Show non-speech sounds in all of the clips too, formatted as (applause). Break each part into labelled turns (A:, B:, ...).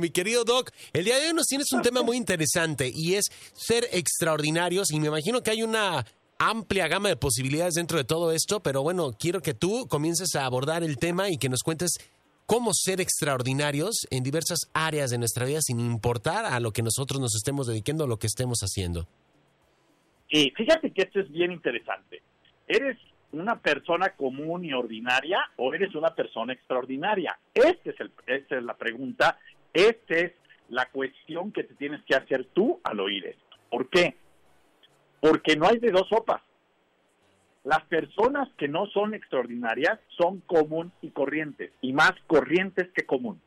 A: Mi querido Doc, el día de hoy nos tienes un tema muy interesante y es ser extraordinarios y me imagino que hay una amplia gama de posibilidades dentro de todo esto, pero bueno, quiero que tú comiences a abordar el tema y que nos cuentes cómo ser extraordinarios en diversas áreas de nuestra vida sin importar a lo que nosotros nos estemos dedicando, a lo que estemos haciendo.
B: Y fíjate que esto es bien interesante. ¿Eres una persona común y ordinaria o eres una persona extraordinaria? Este es el, esta es la pregunta esta es la cuestión que te tienes que hacer tú al oír esto. ¿Por qué? Porque no hay de dos sopas. Las personas que no son extraordinarias son común y corrientes, y más corrientes que común.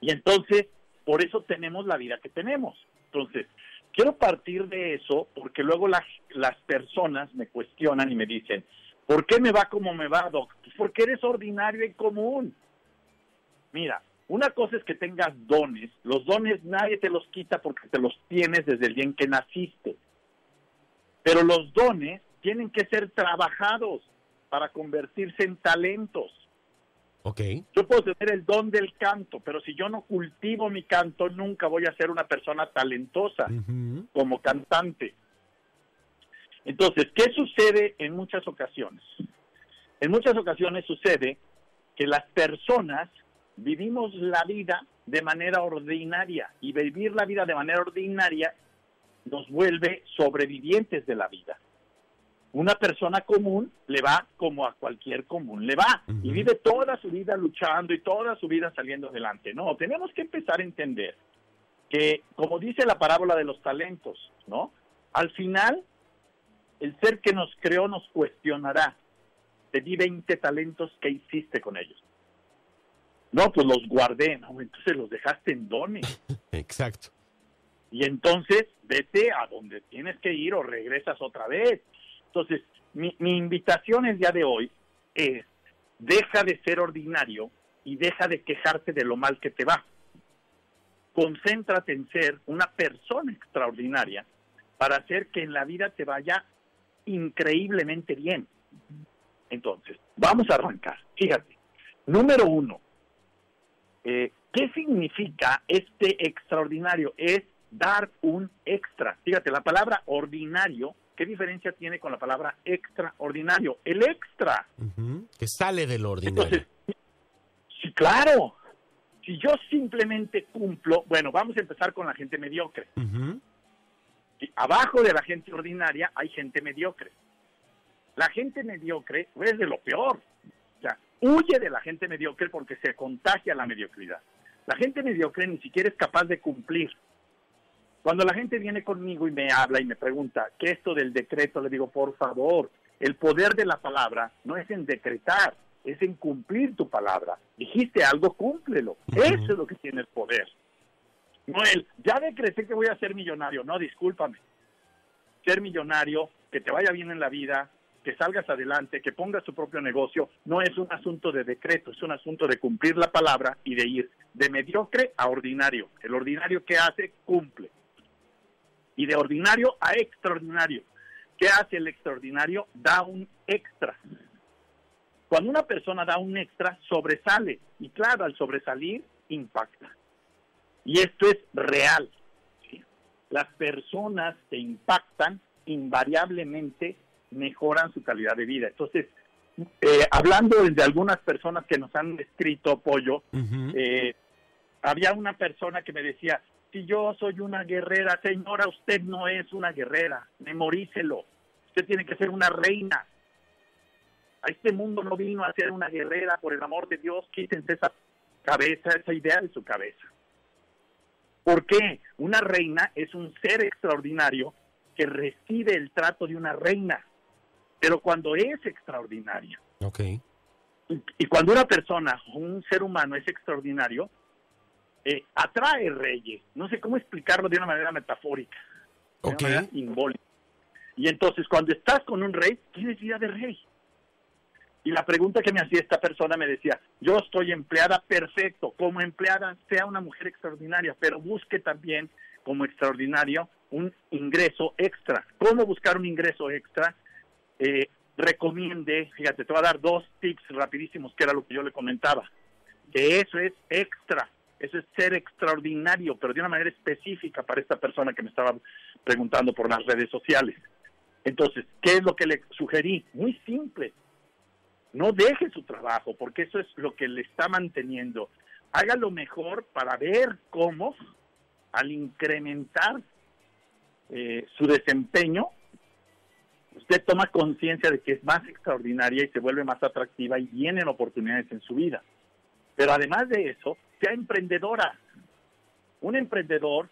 B: Y entonces, por eso tenemos la vida que tenemos. Entonces, quiero partir de eso porque luego las, las personas me cuestionan y me dicen, ¿por qué me va como me va, Doc? Pues porque eres ordinario y común. Mira, una cosa es que tengas dones. Los dones nadie te los quita porque te los tienes desde el día en que naciste. Pero los dones tienen que ser trabajados para convertirse en talentos.
A: Okay.
B: Yo puedo tener el don del canto, pero si yo no cultivo mi canto, nunca voy a ser una persona talentosa como cantante. Entonces, ¿qué sucede en muchas ocasiones? En muchas ocasiones sucede que las personas vivimos la vida de manera ordinaria y vivir la vida de manera ordinaria nos vuelve sobrevivientes de la vida. Una persona común le va como a cualquier común le va y vive toda su vida luchando y toda su vida saliendo adelante. No, tenemos que empezar a entender que, como dice la parábola de los talentos, ¿no? Al final, el ser que nos creó nos cuestionará. Te di 20 talentos, ¿qué hiciste con ellos? No, pues los guardé, no, entonces los dejaste en dones. (laughs)
A: Exacto.
B: Y entonces vete a donde tienes que ir o regresas otra vez. Entonces, mi, mi invitación el día de hoy es, deja de ser ordinario y deja de quejarte de lo mal que te va. Concéntrate en ser una persona extraordinaria para hacer que en la vida te vaya increíblemente bien. Entonces, vamos a arrancar. Fíjate, número uno, eh, ¿Qué significa este extraordinario? Es dar un extra. Fíjate, la palabra ordinario, ¿qué diferencia tiene con la palabra extraordinario? El extra.
A: Que sale del ordinario.
B: sí, claro. Si yo simplemente cumplo, bueno, vamos a empezar con la gente mediocre. abajo de la gente ordinaria hay gente mediocre. La gente mediocre es de lo peor huye de la gente mediocre porque se contagia la mediocridad. La gente mediocre ni siquiera es capaz de cumplir. Cuando la gente viene conmigo y me habla y me pregunta, ¿qué es esto del decreto? Le digo, por favor, el poder de la palabra no es en decretar, es en cumplir tu palabra. Dijiste algo, cúmplelo. Eso es lo que tiene el poder. No el, ya decreté que voy a ser millonario. No, discúlpame. Ser millonario, que te vaya bien en la vida, que salgas adelante, que pongas tu propio negocio, no es un asunto de decreto, es un asunto de cumplir la palabra y de ir de mediocre a ordinario. El ordinario que hace, cumple. Y de ordinario a extraordinario. ¿Qué hace el extraordinario? Da un extra. Cuando una persona da un extra, sobresale. Y claro, al sobresalir, impacta. Y esto es real. Las personas que impactan invariablemente mejoran su calidad de vida. Entonces, eh, hablando de algunas personas que nos han escrito apoyo, eh, había una persona que me decía, si yo soy una guerrera, señora, usted no es una guerrera, memorícelo, usted tiene que ser una reina. A este mundo no vino a ser una guerrera, por el amor de Dios, quítense esa cabeza, esa idea de su cabeza. ¿Por qué? Una reina es un ser extraordinario que recibe el trato de una reina pero cuando es extraordinario.
A: Okay.
B: Y, cuando una persona, un ser humano es extraordinario, eh, atrae reyes. No sé cómo explicarlo de una manera metafórica, de una manera simbólica. Y entonces, cuando estás con un rey, tienes vida de rey. Y la pregunta que me hacía esta persona me decía, yo estoy empleada perfecto, como empleada sea una mujer extraordinaria, pero busque también como extraordinario un ingreso extra. ¿Cómo buscar un ingreso extra? Eh, recomiende, fíjate, te voy a dar dos tips rapidísimos, que era lo que yo le comentaba, que eso es extra. Eso es ser extraordinario, pero de una manera específica para esta persona que me estaba preguntando por las redes sociales. Entonces, ¿qué es lo que le sugerí? Muy simple. No deje su trabajo, porque eso es lo que le está manteniendo. Haga lo mejor para ver cómo, al incrementar eh, su desempeño, usted toma conciencia de que es más extraordinaria y se vuelve más atractiva y vienen oportunidades en su vida. Pero además de eso, sea emprendedora. Un emprendedor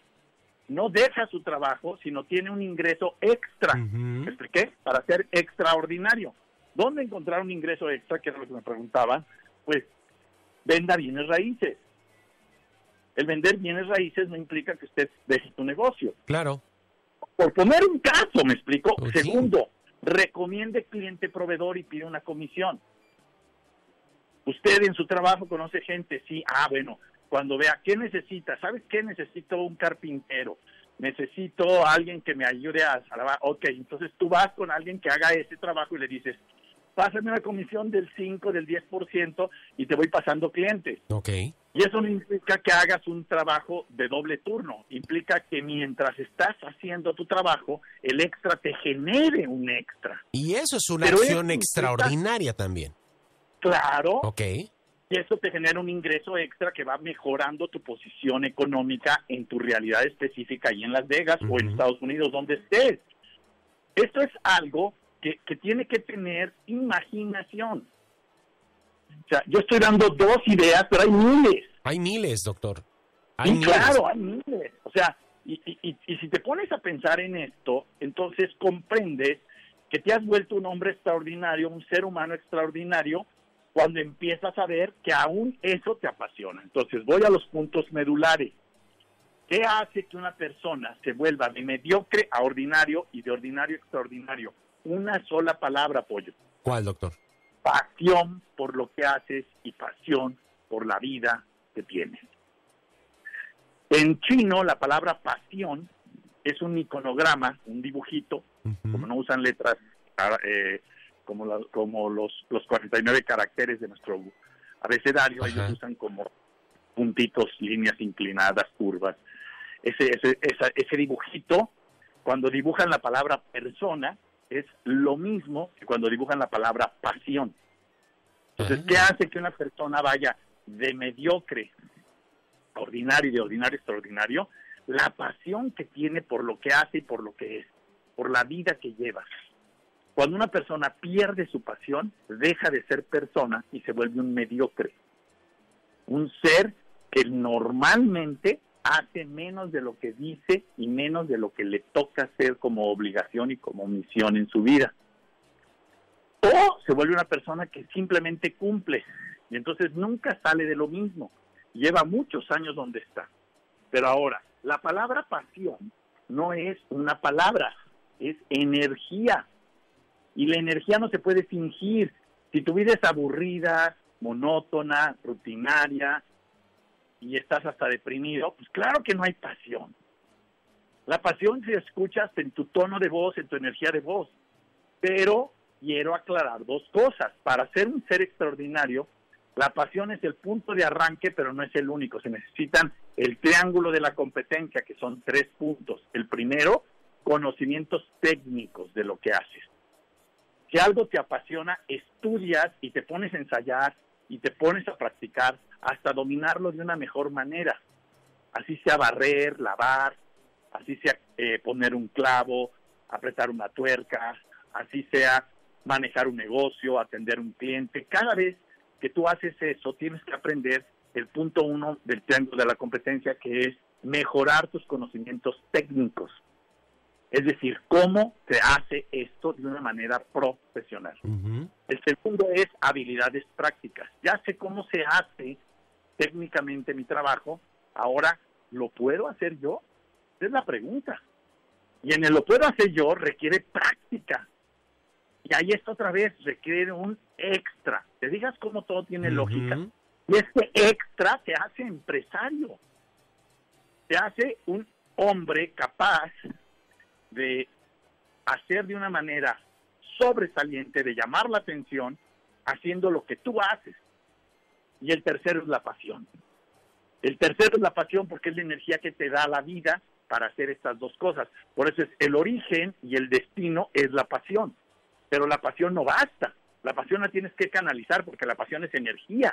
B: no deja su trabajo, sino tiene un ingreso extra. ¿Me expliqué? Para ser extraordinario. ¿Dónde encontrar un ingreso extra? Que era lo que me preguntaban. Pues venda bienes raíces. El vender bienes raíces no implica que usted deje su negocio.
A: Claro.
B: Por poner un caso, ¿me explico? Pues Segundo, recomiende cliente proveedor y pide una comisión. Usted en su trabajo conoce gente, sí, ah, bueno, cuando vea qué necesita, ¿sabes qué? Necesito un carpintero, necesito alguien que me ayude a salvar. Ok, entonces tú vas con alguien que haga ese trabajo y le dices, pásame una comisión del 5, del 10% y te voy pasando clientes.
A: Ok.
B: Y eso no implica que hagas un trabajo de doble turno, implica que mientras estás haciendo tu trabajo, el extra te genere un extra.
A: Y eso es una acción extraordinaria también.
B: Claro.
A: Ok.
B: Y eso te genera un ingreso extra que va mejorando tu posición económica en tu realidad específica y en Las Vegas o en Estados Unidos, donde estés. Esto es algo que, que tiene que tener imaginación. O sea, yo estoy dando dos ideas, pero hay miles.
A: Hay miles, doctor.
B: Hay claro, hay miles. O sea, y, y, y, si te pones a pensar en esto, entonces comprendes que te has vuelto un hombre extraordinario, un ser humano extraordinario, cuando empiezas a ver que aún eso te apasiona. Entonces voy a los puntos medulares. ¿Qué hace que una persona se vuelva de mediocre a ordinario y de ordinario a extraordinario? Una sola palabra, pollo.
A: ¿Cuál, doctor?
B: pasión por lo que haces y pasión por la vida que tienes. En chino, la palabra pasión es un iconograma, un dibujito, como no usan letras ah, eh, como, como los, los 49 caracteres de nuestro abecedario, ellos usan como puntitos, líneas inclinadas, curvas. Ese, ese, ese dibujito, cuando dibujan la palabra persona, es lo mismo que cuando dibujan la palabra pasión. Entonces, ¿qué hace que una persona vaya de mediocre a ordinario y de ordinario a extraordinario? La pasión que tiene por lo que hace y por lo que es, por la vida que lleva. Cuando una persona pierde su pasión, deja de ser persona y se vuelve un mediocre. Un ser que normalmente hace menos de lo que dice y menos de lo que le toca hacer como obligación y como misión en su vida. O se vuelve una persona que simplemente cumple y entonces nunca sale de lo mismo. Lleva muchos años donde está. Pero ahora, la palabra pasión no es una palabra, es energía. Y la energía no se puede fingir. Si tu vida es aburrida, monótona, rutinaria, y estás hasta deprimido, pues claro que no hay pasión. La pasión se escucha en tu tono de voz, en tu energía de voz. Pero quiero aclarar dos cosas. Para ser un ser extraordinario, la pasión es el punto de arranque, pero no es el único. Se necesitan el triángulo de la competencia, que son tres puntos. El primero, conocimientos técnicos de lo que haces. Si algo te apasiona, estudias y te pones a ensayar y te pones a practicar hasta dominarlo de una mejor manera. Así sea barrer, lavar, así sea eh, poner un clavo, apretar una tuerca, así sea manejar un negocio, atender un cliente. Cada vez que tú haces eso, tienes que aprender el punto uno del triángulo de la competencia, que es mejorar tus conocimientos técnicos. Es decir, cómo se hace esto de una manera profesional. El segundo es habilidades prácticas. Ya sé cómo se hace técnicamente mi trabajo, ahora lo puedo hacer yo. Esa es la pregunta. Y en el lo puedo hacer yo requiere práctica. Y ahí está otra vez, requiere un extra. Te digas cómo todo tiene lógica. Y este extra te hace empresario. Te hace un hombre capaz de hacer de una manera sobresaliente, de llamar la atención, haciendo lo que tú haces. Y el tercero es la pasión. El tercero es la pasión porque es la energía que te da la vida para hacer estas dos cosas. Por eso es el origen y el destino es la pasión. Pero la pasión no basta. La pasión la tienes que canalizar porque la pasión es energía.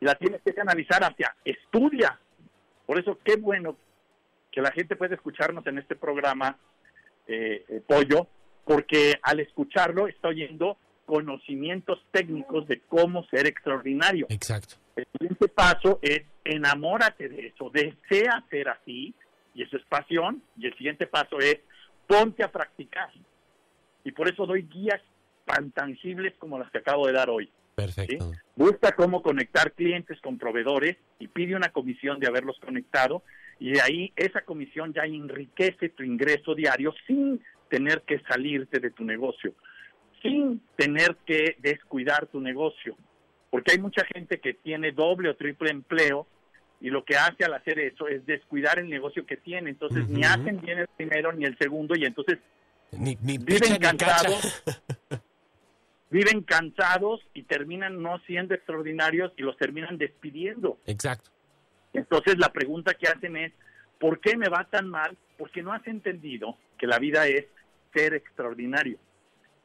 B: Y la tienes que canalizar hacia estudia. Por eso qué bueno que la gente puede escucharnos en este programa, eh, eh, Pollo, porque al escucharlo está oyendo conocimientos técnicos de cómo ser extraordinario.
A: Exacto.
B: El siguiente paso es enamórate de eso, desea ser así, y eso es pasión, y el siguiente paso es ponte a practicar. Y por eso doy guías tan tangibles como las que acabo de dar hoy.
A: Perfecto.
B: Busca cómo conectar clientes con proveedores y pide una comisión de haberlos conectado y de ahí esa comisión ya enriquece tu ingreso diario sin tener que salirte de tu negocio, sin tener que descuidar tu negocio, porque hay mucha gente que tiene doble o triple empleo y lo que hace al hacer eso es descuidar el negocio que tiene, entonces ni hacen bien el primero ni el segundo y entonces viven cansados. (laughs) viven cansados y terminan no siendo extraordinarios y los terminan despidiendo.
A: Exacto.
B: Entonces la pregunta que hacen es, ¿por qué me va tan mal? Porque no has entendido que la vida es ser extraordinario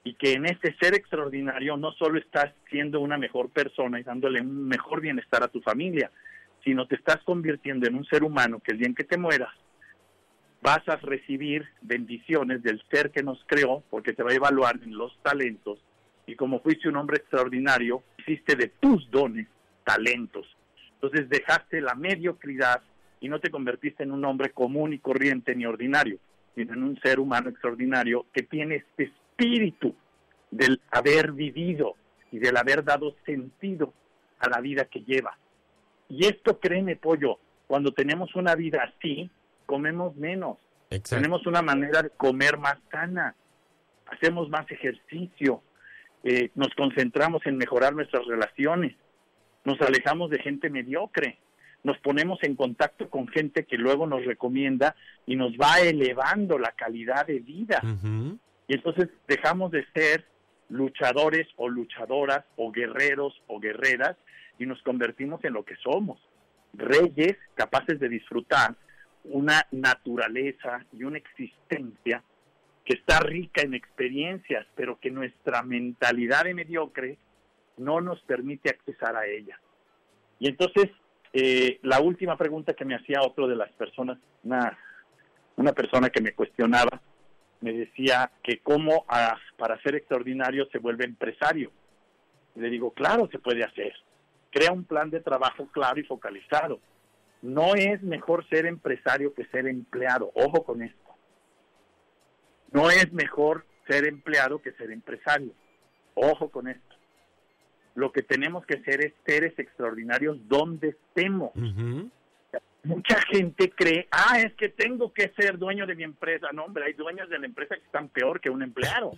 B: y que en ese ser extraordinario no solo estás siendo una mejor persona y dándole un mejor bienestar a tu familia, sino te estás convirtiendo en un ser humano que el día en que te mueras vas a recibir bendiciones del ser que nos creó porque te va a evaluar en los talentos y como fuiste un hombre extraordinario, hiciste de tus dones talentos. Entonces dejaste la mediocridad y no te convertiste en un hombre común y corriente ni ordinario, sino en un ser humano extraordinario que tiene este espíritu del haber vivido y del haber dado sentido a la vida que lleva. Y esto, créeme, pollo, cuando tenemos una vida así, comemos menos. Tenemos una manera de comer más sana, hacemos más ejercicio, eh, nos concentramos en mejorar nuestras relaciones, nos alejamos de gente mediocre, nos ponemos en contacto con gente que luego nos recomienda y nos va elevando la calidad de vida. Y entonces dejamos de ser luchadores o luchadoras o guerreros o guerreras y nos convertimos en lo que somos, reyes capaces de disfrutar una naturaleza y una existencia que está rica en experiencias, pero que nuestra mentalidad de mediocre no nos permite accesar a ella. Y entonces, eh, la última pregunta que me hacía otro de las personas, una, una persona que me cuestionaba, me decía que cómo para ser extraordinario se vuelve empresario. le digo, claro, se puede hacer. Crea un plan de trabajo claro y focalizado. No es mejor ser empresario que ser empleado. Ojo con esto. No es mejor ser empleado que ser empresario. Ojo con esto. Lo que tenemos que ser es seres extraordinarios donde estemos. Mucha gente cree, ah, es que tengo que ser dueño de mi empresa. No, hombre, hay dueños de la empresa que están peor que un empleado.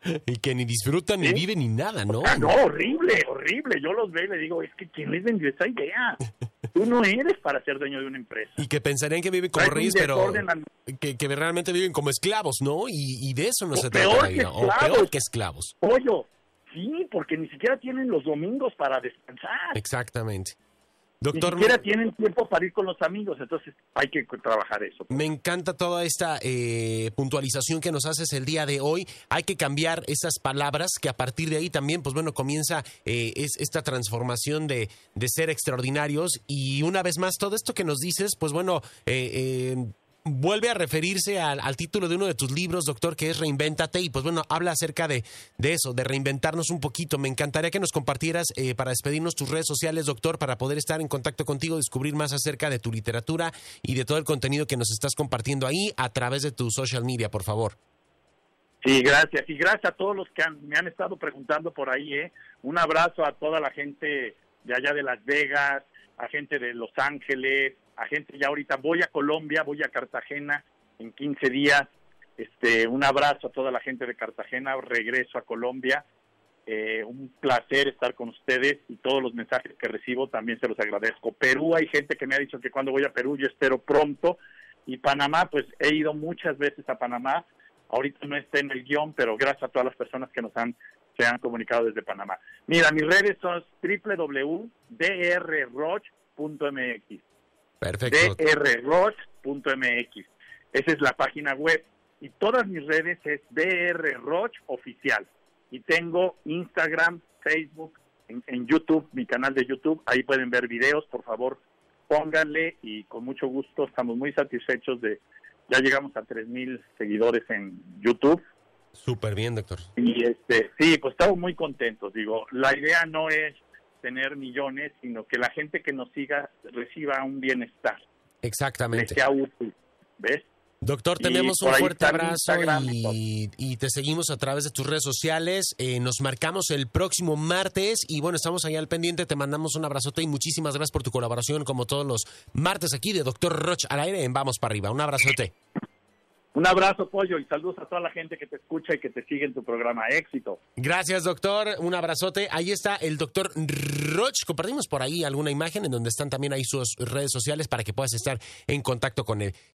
B: (laughs)
A: Y que ni disfrutan, ni viven, ni nada, ¿no?
B: Ah, no, horrible, horrible. Yo los veo y le digo, es que ¿quién les vendió esa idea? (laughs) Tú no eres para ser dueño de una empresa.
A: Y que pensarían que viven como reyes, pero que, que, realmente viven como esclavos, ¿no? Y, de eso no se trata la O peor que esclavos.
B: Pollo, sí, porque ni siquiera tienen los domingos para descansar.
A: Exactamente. Doctor,
B: Ni siquiera tienen tiempo para ir con los amigos, entonces hay que trabajar eso.
A: Me encanta toda esta eh, puntualización que nos haces el día de hoy. Hay que cambiar esas palabras que a partir de ahí también, pues bueno, comienza eh, es esta transformación de, de ser extraordinarios. Y una vez más, todo esto que nos dices, pues bueno, eh, vuelve a referirse al, título de uno de tus libros, doctor, que es Reinvéntate, y pues bueno, habla acerca de, de eso, de reinventarnos un poquito. Me encantaría que nos compartieras eh, para despedirnos tus redes sociales, doctor, para poder estar en contacto contigo, descubrir más acerca de tu literatura y de todo el contenido que nos estás compartiendo ahí a través de tu social media, por favor.
B: Sí, gracias. Y gracias a todos los que me han estado preguntando por ahí. ¿eh? Un abrazo a toda la gente de allá de Las Vegas, a gente de Los Ángeles, a gente ya ahorita. Voy a Colombia, voy a Cartagena en 15 días. Este, un abrazo a toda la gente de Cartagena, regreso a Colombia. Eh, un placer estar con ustedes y todos los mensajes que recibo también se los agradezco. Perú, hay gente que me ha dicho que cuando voy a Perú yo espero pronto. Y Panamá, pues he ido muchas veces a Panamá. Ahorita no está en el guion, pero gracias a todas las personas que nos han se han comunicado desde Panamá. Mira, mis redes son www.drroch.mx
A: Perfecto.
B: drroch.mx. Esa es la página web. Y todas mis redes es drroch oficial. Y tengo Instagram, Facebook, en, en YouTube, mi canal de YouTube. Ahí pueden ver videos, por favor, pónganle y con mucho gusto estamos muy satisfechos de, ya llegamos a 3.000 seguidores en YouTube.
A: Súper bien, doctor.
B: Y este, sí, pues estamos muy contentos. Digo, la idea no es tener millones, sino que la gente que nos siga reciba un bienestar.
A: Exactamente.
B: Que sea útil. ¿Ves?
A: Doctor, tenemos un fuerte abrazo y te seguimos a través de tus redes sociales. Eh, nos marcamos el próximo martes y bueno, estamos ahí al pendiente. Te mandamos un abrazote y muchísimas gracias por tu colaboración como todos los martes aquí de Doctor Roch al aire en Vamos para arriba. Un abrazote.
B: Un abrazo, Pollo, y saludos a toda la gente que te escucha y que te sigue en tu programa. Éxito.
A: Gracias, doctor. Un abrazote. Ahí está el doctor Roch. Compartimos por ahí alguna imagen en donde están también ahí sus redes sociales para que puedas estar en contacto con él.